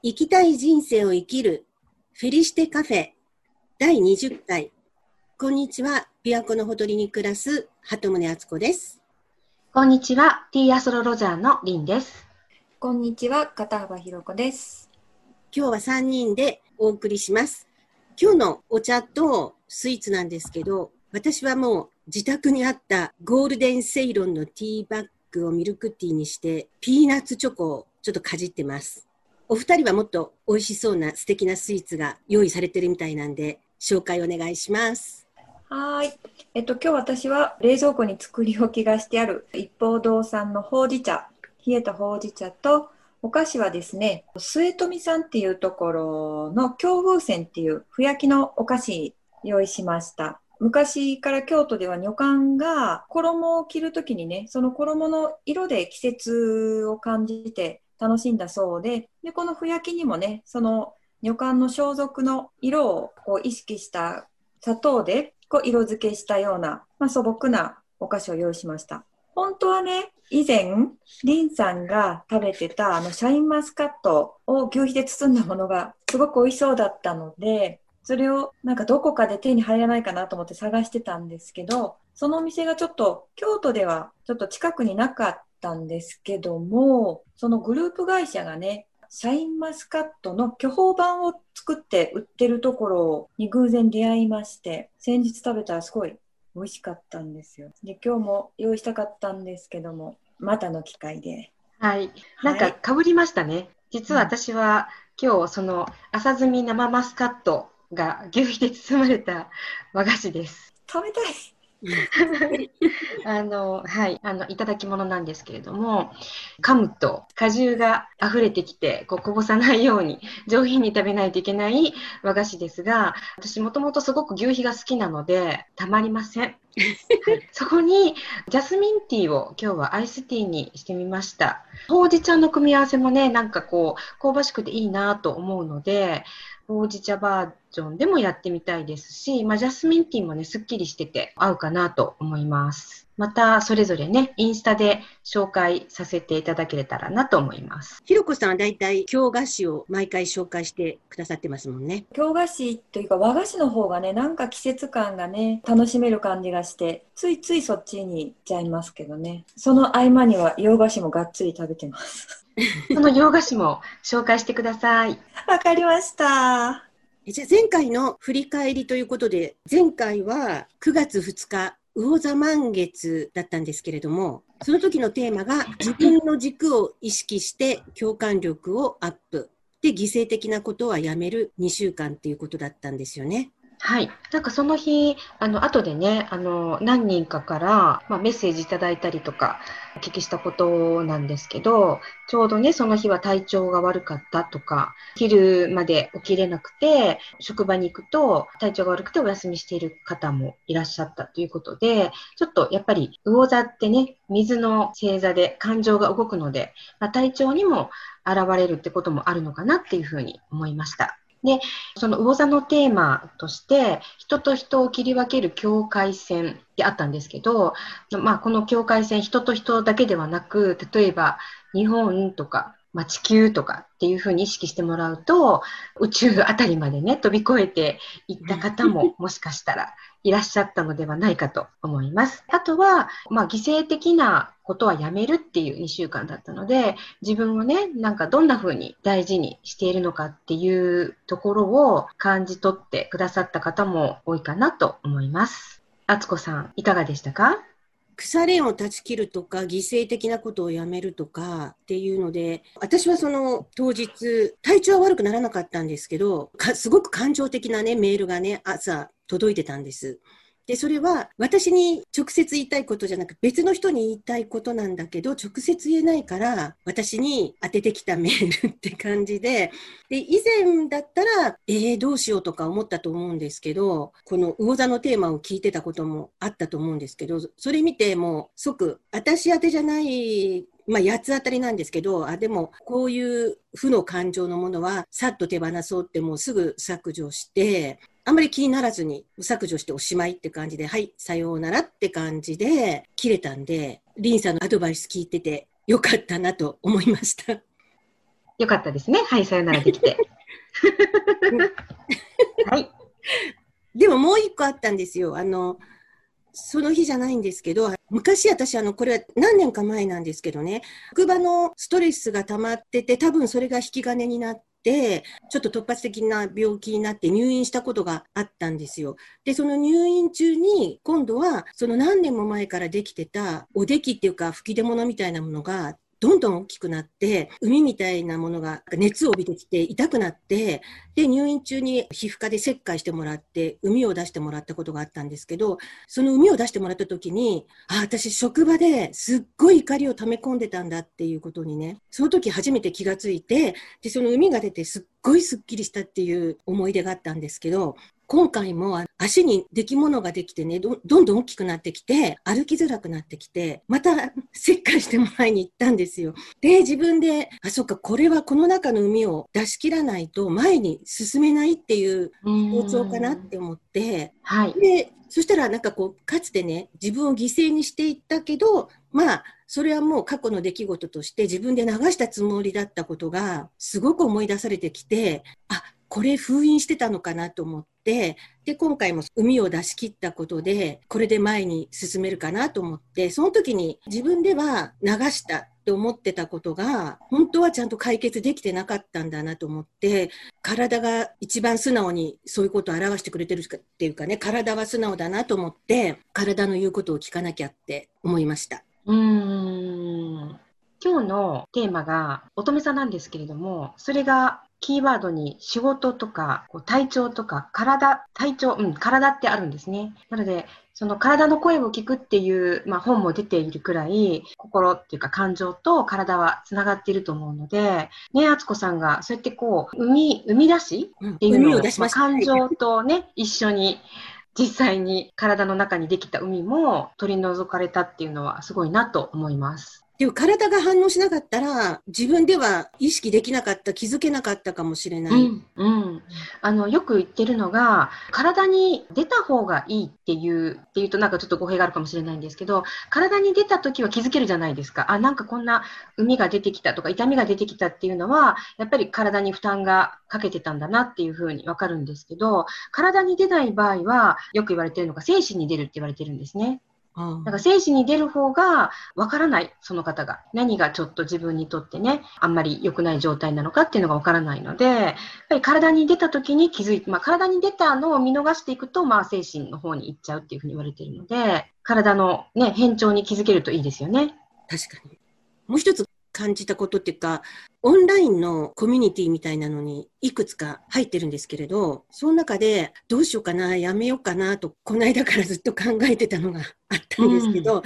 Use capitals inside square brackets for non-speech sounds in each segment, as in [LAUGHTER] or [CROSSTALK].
生きたい人生を生きるフェリシテカフェ第20回。こんにちは。琵琶湖のほとりに暮らす鳩宗敦子です。こんにちは。ティーアストロロジャーのリンです。こんにちは。片幅ひろ子です。今日は3人でお送りします。今日のお茶とスイーツなんですけど、私はもう自宅にあったゴールデンセイロンのティーバッグをミルクティーにしてピーナッツチョコをちょっとかじってます。お二人はもっと美味しそうな素敵なスイーツが用意されてるみたいなんで、紹介お願いします。はい。えっと、今日私は冷蔵庫に作り置きがしてある一方堂さんのほうじ茶、冷えたほうじ茶と、お菓子はですね、末富さんっていうところの京風船っていうふやきのお菓子用意しました。昔から京都では女官が衣を着るときにね、その衣の色で季節を感じて楽しんだそうで、でこのふやきにもね、その女官の装束の色をこう意識した砂糖でこう色付けしたような、まあ、素朴なお菓子を用意しました。本当はね、以前、リンさんが食べてたあのシャインマスカットを牛皮で包んだものがすごく美味しそうだったので、それをなんかどこかで手に入らないかなと思って探してたんですけど、そのお店がちょっと京都ではちょっと近くになかったんですけども、そのグループ会社がね、シャインマスカットの巨峰版を作って売ってるところに偶然出会いまして、先日食べたらすごい美味しかったんですよ。で、今日も用意したかったんですけども、またの機会で。はい。なんかかぶりましたね。はい、実は私は、今日その朝摘み生マスカットが牛皮で包まれた和菓子です。食べたい。あの、はい、あの、いただき物なんですけれども、噛むと果汁が溢れてきて、こう、こぼさないように上品に食べないといけない和菓子ですが、私もともとすごく牛皮が好きなので、たまりません。[LAUGHS] そこにジャスミンティーを今日はアイスティーにしてみました。ほうじ茶の組み合わせもね、なんかこう、香ばしくていいなと思うので、ほうじ茶バージョンでもやってみたいですし、まあ、ジャスミンティーもね、すっきりしてて合うかなと思います。また、それぞれね、インスタで紹介させていただけたらなと思います。ひろこさんはだいたい京菓子を毎回紹介してくださってますもんね。京菓子というか和菓子の方がね、なんか季節感がね、楽しめる感じがして、ついついそっちに行っちゃいますけどね。その合間には洋菓子もがっつり食べてます。[LAUGHS] その洋菓子も紹介してください。わかりました。じゃあ前回の振り返りということで、前回は9月2日、魚座満月だったんですけれども、その時のテーマが自分の軸を意識して共感力をアップ。で、犠牲的なことはやめる2週間っていうことだったんですよね。はい。なんかその日、あの、後でね、あの、何人かから、まあ、メッセージいただいたりとか、お聞きしたことなんですけど、ちょうどね、その日は体調が悪かったとか、昼まで起きれなくて、職場に行くと体調が悪くてお休みしている方もいらっしゃったということで、ちょっとやっぱり魚座ってね、水の星座で感情が動くので、まあ、体調にも現れるってこともあるのかなっていうふうに思いました。で、その魚座のテーマとして、人と人を切り分ける境界線であったんですけど、まあ、この境界線、人と人だけではなく、例えば日本とか、まあ、地球とかっていうふうに意識してもらうと、宇宙あたりまでね、飛び越えていった方も [LAUGHS] もしかしたらいらっしゃったのではないかと思います。あとは、まあ、犠牲的なことはやめるっていう2週間だったので、自分をね、なんかどんな風に大事にしているのかっていうところを感じ取ってくださった方も多いかなと思います。あつこさん、いかがでしたか？腐れ縁を断ち切るとか、犠牲的なことをやめるとかっていうので、私はその当日、体調は悪くならなかったんですけど、すごく感情的なね、メールがね、朝届いてたんです。で、それは私に直接言いたいことじゃなく別の人に言いたいことなんだけど、直接言えないから私に当ててきたメールって感じで、で、以前だったら、えー、どうしようとか思ったと思うんですけど、この魚座のテーマを聞いてたこともあったと思うんですけど、それ見てもう即、私宛てじゃないまあ、八つ当たりなんですけど、あ、でも、こういう負の感情のものは、さっと手放そうってもうすぐ削除して、あんまり気にならずに削除しておしまいって感じで、はい、さようならって感じで切れたんで、リンさんのアドバイス聞いててよかったなと思いました。よかったですね。はい、さよならできて。[LAUGHS] はい。でももう一個あったんですよ。あの、その日じゃないんですけど、昔私、あの、これは何年か前なんですけどね、職場のストレスが溜まってて、多分それが引き金になって、ちょっと突発的な病気になって入院したことがあったんですよ。で、その入院中に、今度は、その何年も前からできてた、おできっていうか、吹き出物みたいなものがどんどん大きくなって、海みたいなものが熱を帯びてきて痛くなって、で、入院中に皮膚科で切開してもらって、海を出してもらったことがあったんですけど、その海を出してもらった時に、あ、私職場ですっごい怒りを溜め込んでたんだっていうことにね、その時初めて気がついて、で、その海が出てすっごいすっきりしたっていう思い出があったんですけど、今回も足に出来物ができてねど、どんどん大きくなってきて、歩きづらくなってきて、また切開してもらいに行ったんですよ。で、自分で、あ、そっか、これはこの中の海を出し切らないと前に進めないっていう構造かなって思って、はい。で、そしたらなんかこう、かつてね、自分を犠牲にしていったけど、まあ、それはもう過去の出来事として自分で流したつもりだったことがすごく思い出されてきて、あ、これ封印してたのかなと思って、で、今回も海を出し切ったことで、これで前に進めるかなと思って、その時に自分では流したって思ってたことが、本当はちゃんと解決できてなかったんだなと思って、体が一番素直にそういうことを表してくれてるっていうかね、体は素直だなと思って、体の言うことを聞かなきゃって思いました。うーん今日のテーマが乙女座なんですけれども、それがキーワードに仕事とか体調とか体、体調、うん、体ってあるんですね。なので、その体の声を聞くっていう、まあ、本も出ているくらい、心っていうか感情と体はつながっていると思うので、ね、あつこさんがそうやってこう、生み、生み出しっていうのを、うん、まあ、感情とね、一緒に実際に体の中にできた海も取り除かれたっていうのはすごいなと思います。でも体が反応しなかったら、自分では意識できなかった、気づけなかったかもしれない。うん、うん、あの、よく言ってるのが、体に出た方がいいっていう、っていうとなんかちょっと語弊があるかもしれないんですけど、体に出た時は気づけるじゃないですか。あ、なんかこんな海が出てきたとか痛みが出てきたっていうのは、やっぱり体に負担がかけてたんだなっていうふうにわかるんですけど、体に出ない場合は、よく言われてるのが精神に出るって言われてるんですね。だから精子に出る方がわからない、その方が。何がちょっと自分にとってね、あんまり良くない状態なのかっていうのがわからないので、やっぱり体に出た時に気づいて、まあ体に出たのを見逃していくと、まあ精神の方に行っちゃうっていうふうに言われているので、体のね、変調に気づけるといいですよね。確かに。もう一つ感じたことっていうか、オンラインのコミュニティみたいなのにいくつか入ってるんですけれど、その中でどうしようかな、やめようかなと、この間からずっと考えてたのがあったんですけど、うん、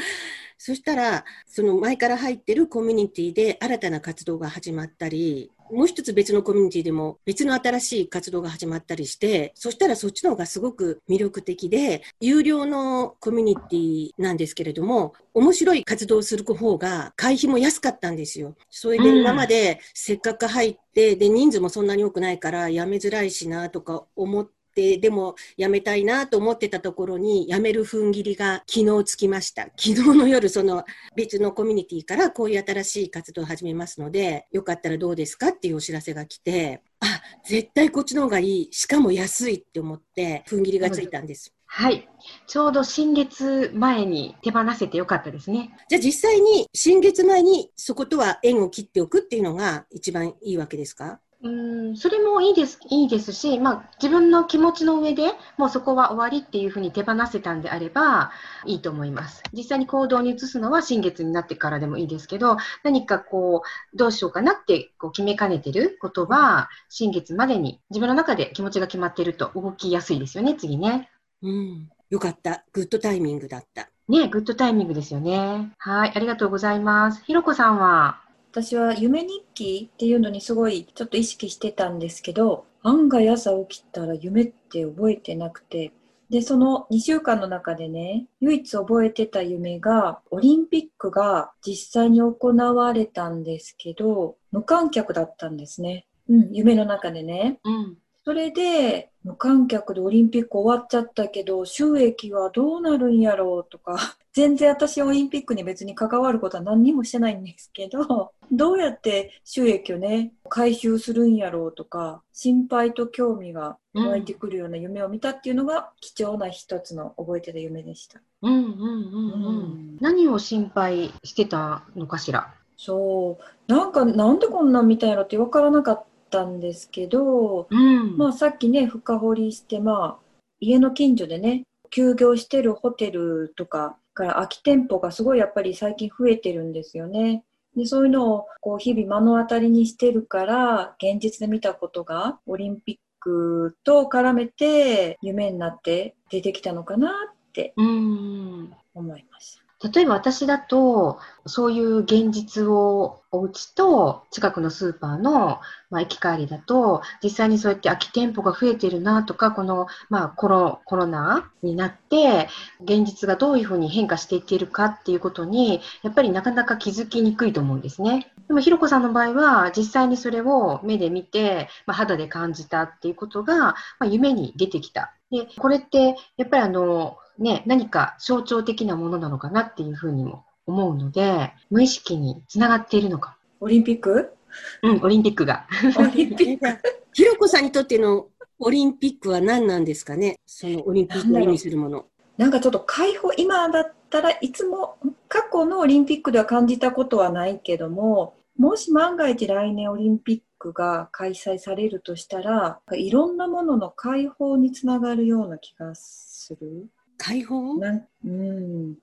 そしたら、その前から入ってるコミュニティで新たな活動が始まったり、もう一つ別のコミュニティでも別の新しい活動が始まったりして、そしたらそっちの方がすごく魅力的で、有料のコミュニティなんですけれども、面白い活動をする方が会費も安かったんですよ。それで今までせっかく入って、で、人数もそんなに多くないから辞めづらいしなとか思って、で、でも辞めたいなと思ってたところに辞める踏ん切りが昨日つきました。昨日の夜、その別のコミュニティからこういう新しい活動を始めますので、よかったらどうですかっていうお知らせが来て、あ、絶対こっちの方がいい。しかも安いって思って踏ん切りがついたんです。はい。ちょうど新月前に手放せてよかったですね。じゃあ実際に新月前にそことは縁を切っておくっていうのが一番いいわけですか？うんそれもいいですいいですし、まあ、自分の気持ちの上でもうそこは終わりっていうふうに手放せたんであればいいと思います。実際に行動に移すのは新月になってからでもいいですけど、何かこう、どうしようかなってこう決めかねてることは、新月までに自分の中で気持ちが決まってると動きやすいですよね、次ね。うん。よかった。グッドタイミングだった。ねグッドタイミングですよね。はい、ありがとうございます。ひろこさんは？私は夢日記っていうのにすごいちょっと意識してたんですけど、案外朝起きたら夢って覚えてなくて、で、その2週間の中でね、唯一覚えてた夢が、オリンピックが実際に行われたんですけど、無観客だったんですね。うん、夢の中でね。うん。それで、無観客でオリンピック終わっちゃったけど、収益はどうなるんやろうとか、[LAUGHS] 全然私オリンピックに別に関わることは何にもしてないんですけど、[LAUGHS] どうやって収益をね、回収するんやろうとか、心配と興味が湧いてくるような夢を見たっていうのが貴重な一つの覚えてた夢でした。うんうんうんうん。うん何を心配してたのかしら？そう。なんか、なんでこんなん見たんやろって分からなかったんですけど、うん。まあさっきね、深掘りして、まあ、家の近所でね、休業してるホテルとかから空き店舗がすごいやっぱり最近増えてるんですよね。で、そういうのをこう日々目の当たりにしてるから、現実で見たことがオリンピックと絡めて夢になって出てきたのかなってうん。思いました。例えば私だと、そういう現実をお家と近くのスーパーの、まあ、駅帰りだと、実際にそうやって空き店舗が増えてるなとか、この、まあ、コロコロナになって、現実がどういうふうに変化していっているかっていうことに、やっぱりなかなか気づきにくいと思うんですね。でも、ひろこさんの場合は、実際にそれを目で見て、まあ、肌で感じたっていうことが、まあ、夢に出てきた。で、これって、やっぱりあの、ね、何か象徴的なものなのかなっていうふうにも思うので、無意識につながっているのか。オリンピック？うん、オリンピックが。オリンピック [LAUGHS] ひろこさんにとってのオリンピックは何なんですかね？そのオリンピックを意味するもの。なんかちょっと解放、今だったらいつも過去のオリンピックでは感じたことはないけども、もし万が一来年オリンピックが開催されるとしたら、いろんなものの解放につながるような気がする。解放？なんうん、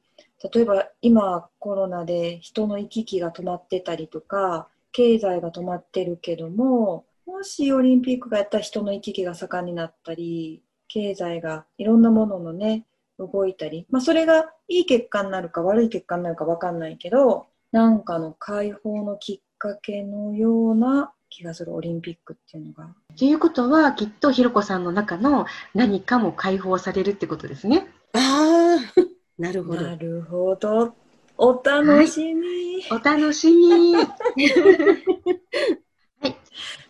例えば今コロナで人の行き来が止まってたりとか、経済が止まってるけども、もしオリンピックがやったら人の行き来が盛んになったり、経済がいろんなもののね、動いたり、まあそれがいい結果になるか悪い結果になるかわかんないけど、なんかの解放のきっかけのような気がするオリンピックっていうのが。ということは、きっとひろこさんの中の何かも解放されるってことですね。ああ、なるほど。なるほど。お楽しみ。お楽しみ。[LAUGHS]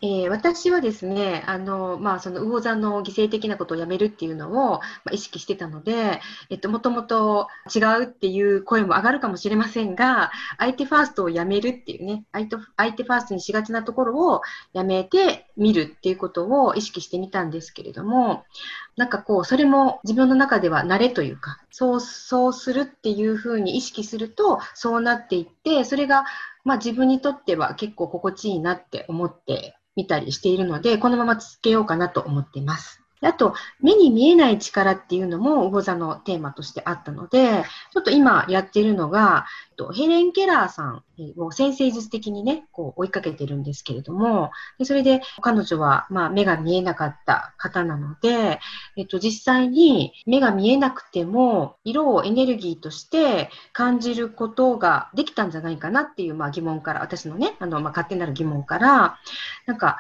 えー私はですね、あの、まあ、その魚座の犠牲的なことをやめるっていうのを、まあ、意識してたので、えっと、もともと違うっていう声も上がるかもしれませんが、相手ファーストをやめるっていうね、相手相手ファーストにしがちなところをやめてみるっていうことを意識してみたんですけれども、なんかこう、それも自分の中では慣れというか、そう、そうするっていうふうに意識すると、そうなっていって、それが、まあ自分にとっては結構心地いいなって思って見たりしているので、このまま続けようかなと思っています。あと、目に見えない力っていうのも魚座のテーマとしてあったので、ちょっと今やってるのが、ヘレン・ケラーさんを先生術的にね、こう追いかけてるんですけれども、でそれで彼女は、まあ、目が見えなかった方なので、えっと、実際に目が見えなくても、色をエネルギーとして感じることができたんじゃないかなっていう、まあ、疑問から、私のね、あの、まあ、勝手なる疑問から、なんか、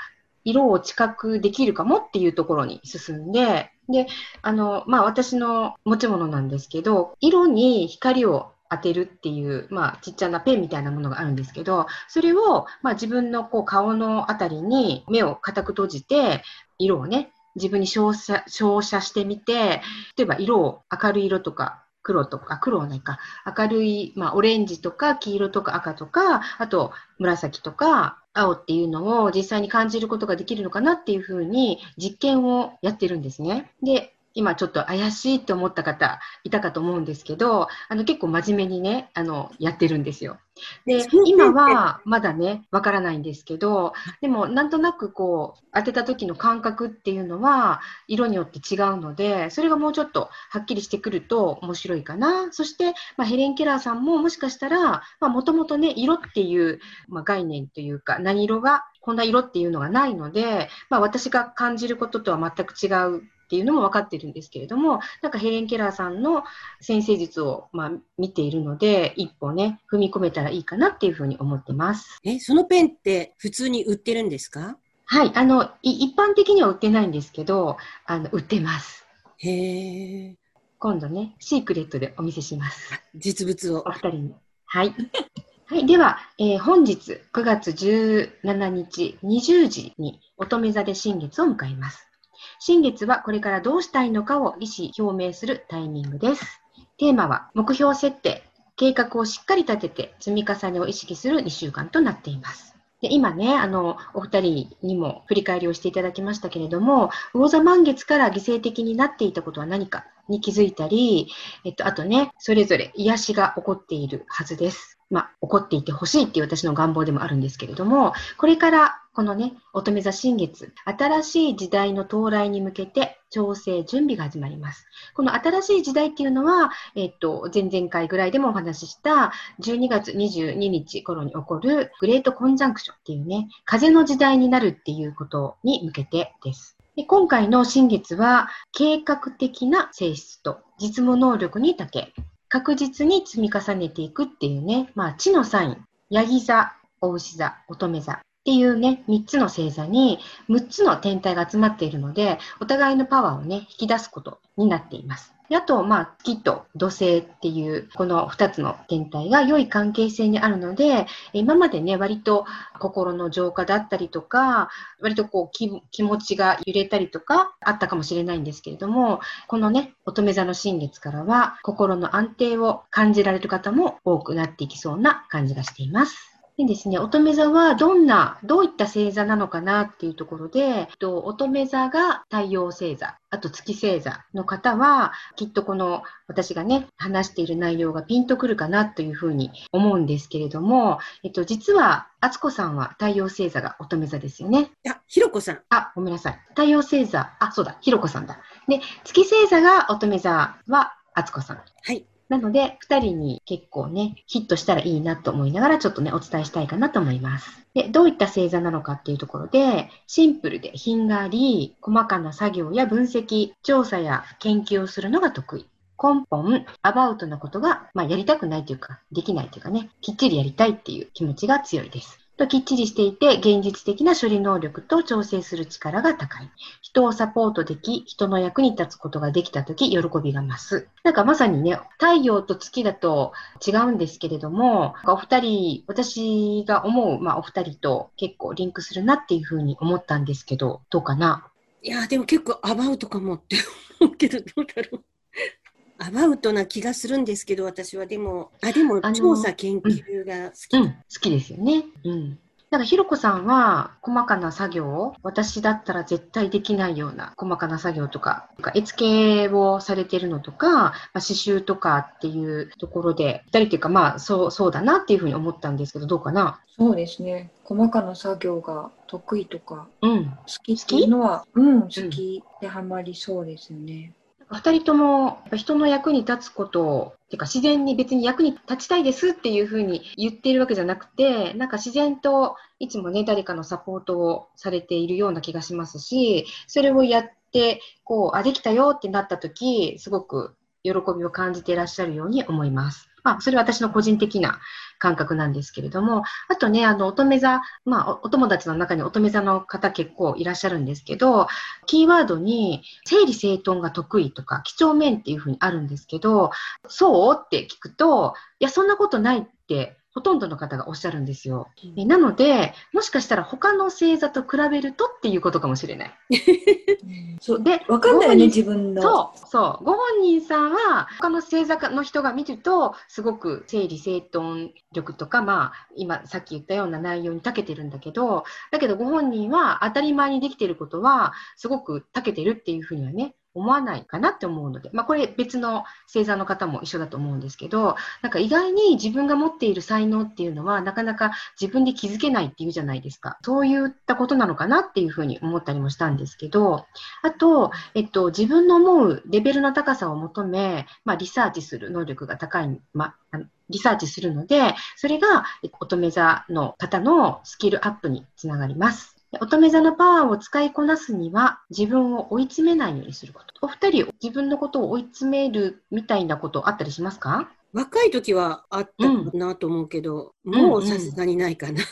色を知覚できるかもっていうところに進んで、で、あの、まあ、私の持ち物なんですけど、色に光を当てるっていう、まあ、ちっちゃなペンみたいなものがあるんですけど、それを、まあ、自分のこう顔のあたりに目を固く閉じて、色をね、自分に照射照射してみて、例えば色を明るい色とか黒とか、黒はないか、明るい、まあ、オレンジとか黄色とか赤とか、あと紫とか青っていうのを実際に感じることができるのかなっていうふうに実験をやってるんですね。で、今ちょっと怪しいって思った方いたかと思うんですけど、あの結構真面目にね、あの、やってるんですよ。で、今はまだね、わからないんですけど、でもなんとなくこう、当てた時の感覚っていうのは、色によって違うので、それがもうちょっとはっきりしてくると面白いかな。そして、まあ、ヘレン・ケラーさんももしかしたら、まあ、もともとね、色っていう、まあ、概念というか、何色が、こんな色っていうのがないので、まあ、私が感じることとは全く違うっていうのも分かってるんですけれども、なんかヘレン・ケラーさんの先生術をまあ見ているので、一歩ね、踏み込めたらいいかなっていうふうに思ってます。え、そのペンって普通に売ってるんですか？はい、あの、い一般的には売ってないんですけど、あの、売ってます。へえ、今度ね、シークレットでお見せします。実物をお。二人に。はい。[LAUGHS] はい。では、えー本日9月17日20時に乙女座で新月を迎えます。新月はこれからどうしたいのかを意思表明するタイミングです。テーマは目標設定、計画をしっかり立てて積み重ねを意識する2週間となっています。で今ね、あの、お二人にも振り返りをしていただきましたけれども、魚座満月から犠牲的になっていたことは何かに気づいたり、えっと、あとね、それぞれ癒しが起こっているはずです。まあ、起こっていてほしいっていう私の願望でもあるんですけれども、これからこのね、乙女座新月、新しい時代の到来に向けて調整、準備が始まります。この新しい時代っていうのは、えっと、前々回ぐらいでもお話しした12月22日頃に起こるグレートコンジャンクションっていうね、風の時代になるっていうことに向けてです。で今回の新月は計画的な性質と実務能力に長け、確実に積み重ねていくっていうね、まあ、地のサイン、ヤギ座、お牛座、乙女座っていうね、3つの星座に6つの天体が集まっているので、お互いのパワーをね、引き出すことになっています。あと、まあ、月と土星っていう、この2つの天体が良い関係性にあるので、今までね、割と心の浄化だったりとか、割とこう気、気持ちが揺れたりとか、あったかもしれないんですけれども、このね、乙女座の新月からは、心の安定を感じられる方も多くなっていきそうな感じがしています。でですね、乙女座はどんな、どういった星座なのかなっていうところで、乙女座が太陽星座、あと月星座の方は、きっとこの私がね、話している内容がピンとくるかなというふうに思うんですけれども、えっと、実は、敦子さんは太陽星座が乙女座ですよね。あ、ひろこさん。あ、ごめんなさい。太陽星座、あ、そうだ、ひろこさんだ。で、月星座が乙女座は敦子さん。はい。なので、2人に結構ね、ヒットしたらいいなと思いながら、ちょっとね、お伝えしたいかなと思います。で、どういった星座なのかっていうところで、シンプルで品があり、細かな作業や分析、調査や研究をするのが得意。根本、アバウトなことが、まあ、やりたくないというか、できないというかね、きっちりやりたいっていう気持ちが強いです。ときっちりしていて、現実的な処理能力と調整する力が高い。人をサポートでき、人の役に立つことができたとき、喜びが増す。なんかまさにね、太陽と月だと違うんですけれども、お二人、私が思う、まあ、お二人と結構リンクするなっていうふうに思ったんですけど、どうかな？いや、でも結構アバウトかもって思うけど、どうだろう。アバウトな気がするんですけど、私はでも、あ、でも調査研究が好き、うん、好きですよね。うん。なんか、ひろこさんは、細かな作業私だったら絶対できないような細かな作業とか、絵付けをされてるのとか、まあ、刺繍とかっていうところで、二人っていうか、まあ、そう、そうだなっていうふうに思ったんですけど、どうかな？そうですね。細かな作業が得意とか、うん、好きっていうのは、うん、好きでハマりそうですよね。二人とも人の役に立つことを、てか自然に別に役に立ちたいですっていうふうに言っているわけじゃなくて、なんか自然といつもね、誰かのサポートをされているような気がしますし、それをやって、こう、あ、できたよってなった時、すごく喜びを感じていらっしゃるように思います。まあ、それは私の個人的な感覚なんですけれども、あとね、あの、乙女座、まあ、お友達の中に乙女座の方結構いらっしゃるんですけど、キーワードに、整理整頓が得意とか、几帳面っていうふうにあるんですけど、そう？って聞くと、いや、そんなことないってほとんどの方がおっしゃるんですよ。うん、なので、もしかしたら他の星座と比べるとっていうことかもしれない。そうで、わかんないよね、自分の。そう、そう。ご本人さんは、他の星座の人が見ると、すごく整理整頓力とか、まあ、今、さっき言ったような内容に長けてるんだけど、だけどご本人は当たり前にできてることは、すごく長けてるっていうふうにはね、思わないかなって思うので、まあ、これ別の星座の方も一緒だと思うんですけど、なんか意外に自分が持っている才能っていうのはなかなか自分で気づけないっていうじゃないですか。そういったことなのかなっていうふうに思ったりもしたんですけど、あと、えっと、自分の思うレベルの高さを求め、まあ、リサーチする能力が高い、まあ、リサーチするので、それが乙女座の方のスキルアップにつながります。乙女座のパワーを使いこなすには自分を追い詰めないようにすること。お二人、自分のことを追い詰めるみたいなことあったりしますか？若い時はあったかなと思うけど、うん、もうさすがにないかな。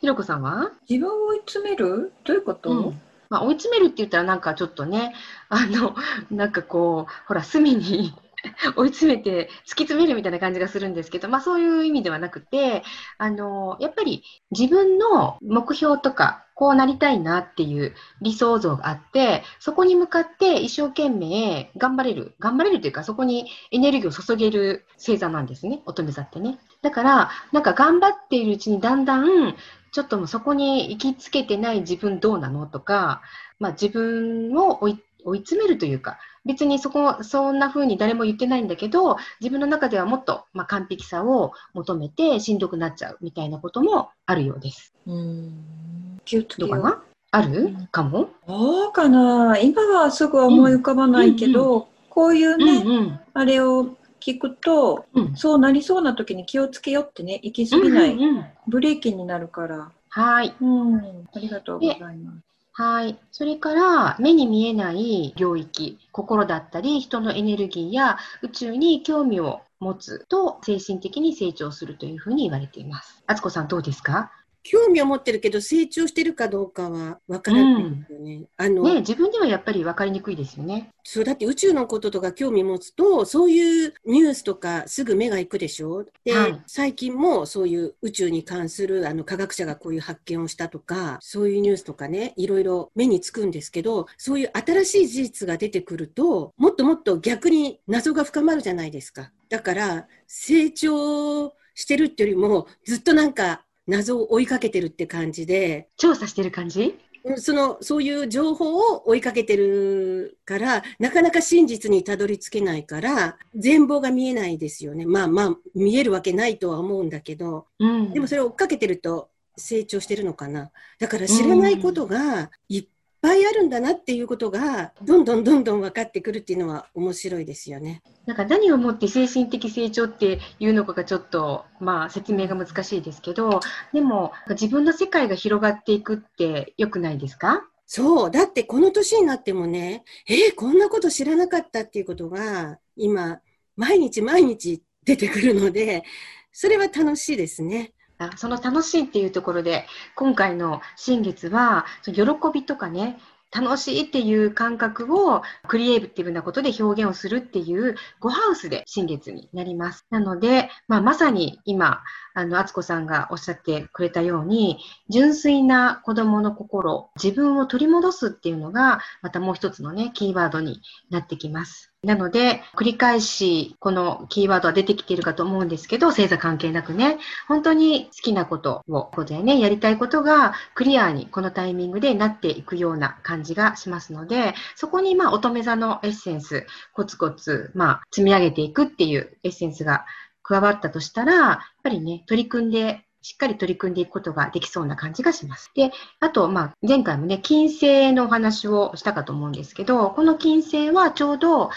ひろこさんは？自分を追い詰める？どういうこと、うん。まあ、追い詰めるって言ったらなんかちょっとね、あの、なんかこう、ほら、隅に [LAUGHS] 追い詰めて突き詰めるみたいな感じがするんですけど、まあそういう意味ではなくて、あの、やっぱり自分の目標とかこうなりたいなっていう理想像があって、そこに向かって一生懸命頑張れる、頑張れるというか、そこにエネルギーを注げる星座なんですね、乙女座ってね。だから、なんか頑張っているうちにだんだん、ちょっともうそこに行きつけてない自分どうなのとか、まあ自分を追い追い詰めるというか、別にそこ、そんな風に誰も言ってないんだけど、自分の中ではもっと、まあ、完璧さを求めてしんどくなっちゃうみたいなこともあるようです。うん。気をつけようかな？ある、うん、かも？どうかな？今はすぐ思い浮かばないけど、うんうんうん、こういうね、うんうん、あれを聞くと、うん、そうなりそうな時に気をつけようってね、行き過ぎない、うんうんうん、ブレーキになるから。はい。うん。ありがとうございます。はい。それから、目に見えない領域、心だったり、人のエネルギーや宇宙に興味を持つと、精神的に成長するというふうに言われています。あつこさん、どうですか？興味を持ってるけど成長してるかどうかは分からないですよね。うん、あのね自分ではやっぱり分かりにくいですよね。そうだって宇宙のこととか興味持つとそういうニュースとかすぐ目が行くでしょ？で、はい、最近もそういう宇宙に関するあの科学者がこういう発見をしたとかそういうニュースとかねいろいろ目につくんですけどそういう新しい事実が出てくるともっともっと逆に謎が深まるじゃないですか。だから成長してるっていうよりもずっとなんか謎を追いかけてるって感じで。調査してる感じ？その、そういう情報を追いかけてるから、なかなか真実にたどり着けないから、全貌が見えないですよね。まあまあ、見えるわけないとは思うんだけど、うん、でもそれを追っかけてると成長してるのかな。だから知らないことがいっぱいあるんだなっていうことが、どんどんどんどん分かってくるっていうのは面白いですよね。なんか何をもって精神的成長っていうのかがちょっと、まあ説明が難しいですけど、でも自分の世界が広がっていくって良くないですか？そう。だってこの年になってもね、えー、こんなこと知らなかったっていうことが、今、毎日毎日出てくるので、それは楽しいですね。その楽しいっていうところで、今回の新月は、喜びとかね、楽しいっていう感覚をクリエイティブなことで表現をするっていう5ハウスで新月になります。なので、まあ、まさに今、あの、あつこさんがおっしゃってくれたように、純粋な子供の心、自分を取り戻すっていうのが、またもう一つのね、キーワードになってきます。なので、繰り返しこのキーワードは出てきているかと思うんですけど、星座関係なくね、本当に好きなことを、ここでね、やりたいことがクリアにこのタイミングでなっていくような感じがしますので、そこにまあ乙女座のエッセンス、コツコツ、まあ積み上げていくっていうエッセンスが加わったとしたら、やっぱりね、取り組んでしっかり取り組んでいくことができそうな感じがします。で、あと、まあ、前回もね、金星のお話をしたかと思うんですけど、この金星はちょうど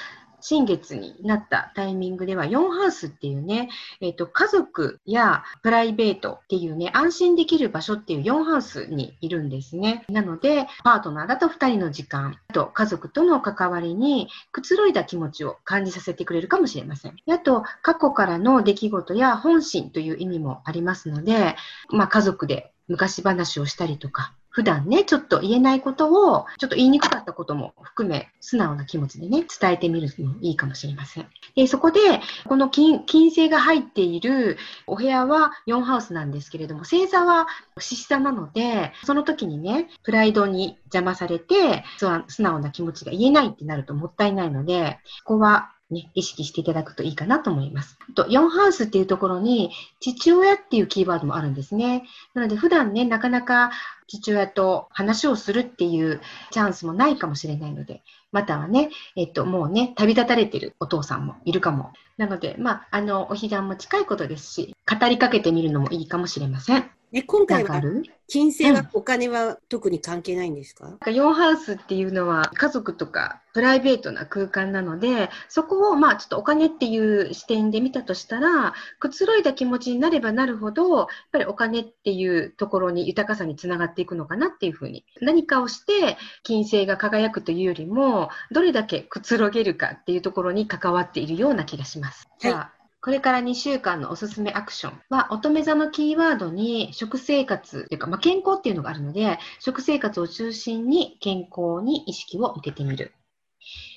新月になったタイミングでは、4ハウスっていうね、えっ、ー、と、家族やプライベートっていうね、安心できる場所っていう4ハウスにいるんですね。なので、パートナーだと2人の時間、あと家族との関わりにくつろいだ気持ちを感じさせてくれるかもしれません。あと、過去からの出来事や本心という意味もありますので、まあ、家族で昔話をしたりとか、普段ね、ちょっと言えないことを、ちょっと言いにくかったことも含め、素直な気持ちでね、伝えてみるのもいいかもしれません。で、そこで、この金金星が入っているお部屋は4ハウスなんですけれども、星座は獅子座なので、その時にね、プライドに邪魔されて、素直な気持ちが言えないってなるともったいないので、ここはね、意識していただくといいかなと思います。と、4ハウスっていうところに、父親っていうキーワードもあるんですね。なので、普段ね、なかなか父親と話をするっていうチャンスもないかもしれないので、またはね、えっと、もうね、旅立たれてるお父さんもいるかも。なので、まあ、あの、お彼岸も近いことですし、語りかけてみるのもいいかもしれません。え、今回は金銭は、お金は特に関係ないんですか、うん、4ハウスっていうのは家族とかプライベートな空間なので、そこをまあちょっとお金っていう視点で見たとしたら、くつろいだ気持ちになればなるほど、やっぱりお金っていうところに豊かさにつながっていくのかなっていうふうに。何かをして金星が輝くというよりも、どれだけくつろげるかっていうところに関わっているような気がします。はい、じゃあこれから2週間のおすすめアクションは、乙女座のキーワードに食生活というか、まあ、健康っていうのがあるので、食生活を中心に健康に意識を向けてみる。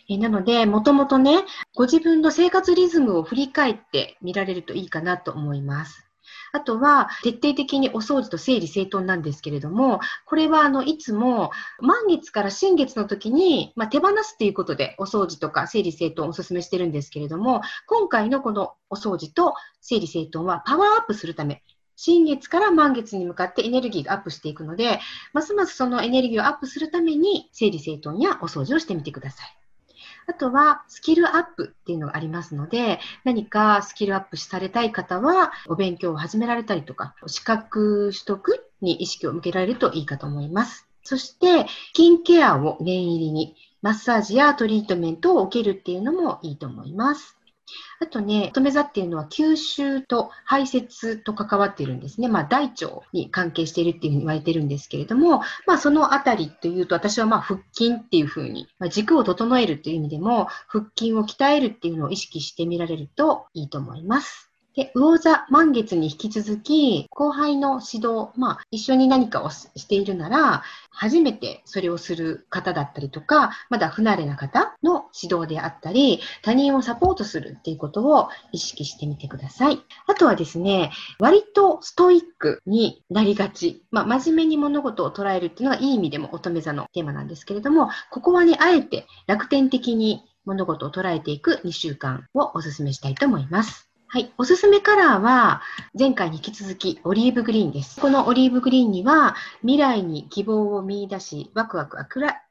えなので、もともとね、ご自分の生活リズムを振り返ってみられるといいかなと思います。あとは、徹底的にお掃除と整理整頓なんですけれども、これは、あの、いつも、満月から新月の時に、まあ、手放すっていうことで、お掃除とか整理整頓をお勧めしてるんですけれども、今回のこのお掃除と整理整頓はパワーアップするため、新月から満月に向かってエネルギーがアップしていくので、ますますそのエネルギーをアップするために整理整頓やお掃除をしてみてください。あとは、スキルアップっていうのがありますので、何かスキルアップされたい方は、お勉強を始められたりとか、資格取得に意識を向けられるといいかと思います。そして、スキンケアを念入りに、マッサージやトリートメントを受けるっていうのもいいと思います。あとね、乙女座っていうのは吸収と排泄と関わっているんですね。まあ大腸に関係しているっていうふうに言われてるんですけれども、まあそのあたりというと私はまあ腹筋っていうふうに、まあ、軸を整えるという意味でも腹筋を鍛えるっていうのを意識してみられるといいと思います。で、魚座満月に引き続き、後輩の指導、まあ、一緒に何かをしているなら、初めてそれをする方だったりとか、まだ不慣れな方の指導であったり、他人をサポートするっていうことを意識してみてください。あとはですね、割とストイックになりがち。まあ、真面目に物事を捉えるっていうのがいい意味でも乙女座のテーマなんですけれども、ここはね、あえて楽天的に物事を捉えていく2週間をお勧めしたいと思います。はい。おすすめカラーは、前回に引き続き、オリーブグリーンです。このオリーブグリーンには、未来に希望を見出し、ワクワク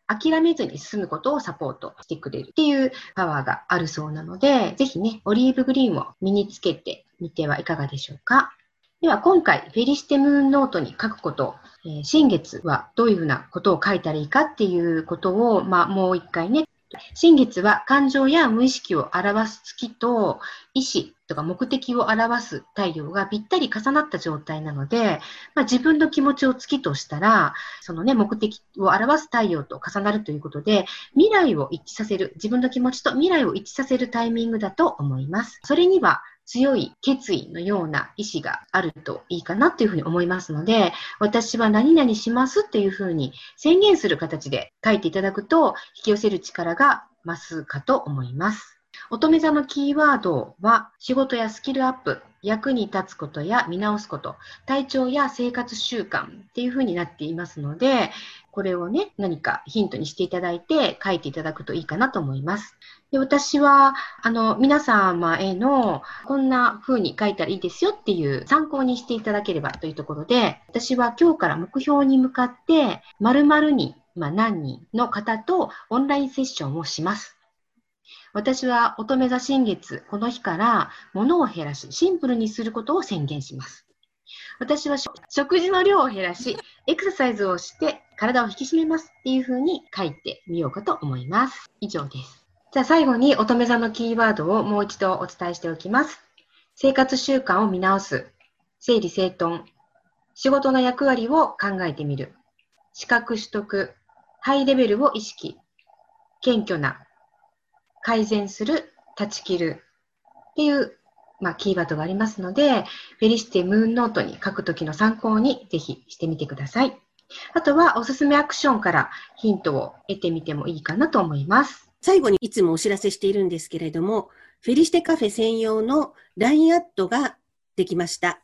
諦めずに進むことをサポートしてくれるっていうパワーがあるそうなので、ぜひね、オリーブグリーンを身につけてみてはいかがでしょうか。では、今回、フェリシテムーンノートに書くこと、えー、新月はどういうふうなことを書いたらいいかっていうことを、まあ、もう一回ね、新月は感情や無意識を表す月と意思とか目的を表す太陽がぴったり重なった状態なので、まあ、自分の気持ちを月としたら、そのね、目的を表す太陽と重なるということで、未来を一致させる、自分の気持ちと未来を一致させるタイミングだと思います。それには強い決意のような意志があるといいかなというふうに思いますので、私は何々しますっていうふうに宣言する形で書いていただくと、引き寄せる力が増すかと思います。乙女座のキーワードは、仕事やスキルアップ、役に立つことや見直すこと、体調や生活習慣っていうふうになっていますので、これをね、何かヒントにしていただいて書いていただくといいかなと思います。で私は、あの、皆様への、こんな風に書いたらいいですよっていう参考にしていただければというところで、私は今日から目標に向かって、〇〇に、まあ、何人の方とオンラインセッションをします。私は乙女座新月、この日から物を減らし、シンプルにすることを宣言します。私は食事の量を減らし、エクササイズをして体を引き締めますっていうふうに書いてみようかと思います。以上です。じゃあ最後に乙女座のキーワードをもう一度お伝えしておきます。生活習慣を見直す。整理整頓。仕事の役割を考えてみる。資格取得。ハイレベルを意識。謙虚な。改善する、断ち切るっていう、まあ、キーワードがありますので、フェリシテムーンノートに書くときの参考にぜひしてみてください。あとはおすすめアクションからヒントを得てみてもいいかなと思います。最後にいつもお知らせしているんですけれども、フェリシテカフェ専用の LINE アットができました。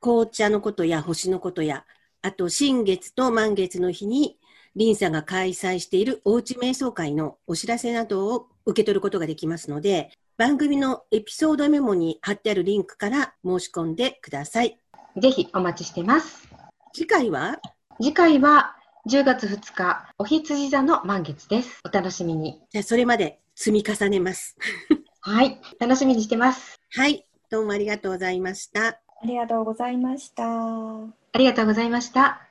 紅茶のことや星のことや、あと新月と満月の日にリンさんが開催しているおうち瞑想会のお知らせなどを受け取ることができますので、番組のエピソードメモに貼ってあるリンクから申し込んでください。ぜひお待ちしてます。次回は？次回は10月2日、お羊座の満月です。お楽しみに。じゃあ、それまで積み重ねます。はい。楽しみにしてます。はい。どうもありがとうございました。ありがとうございました。ありがとうございました。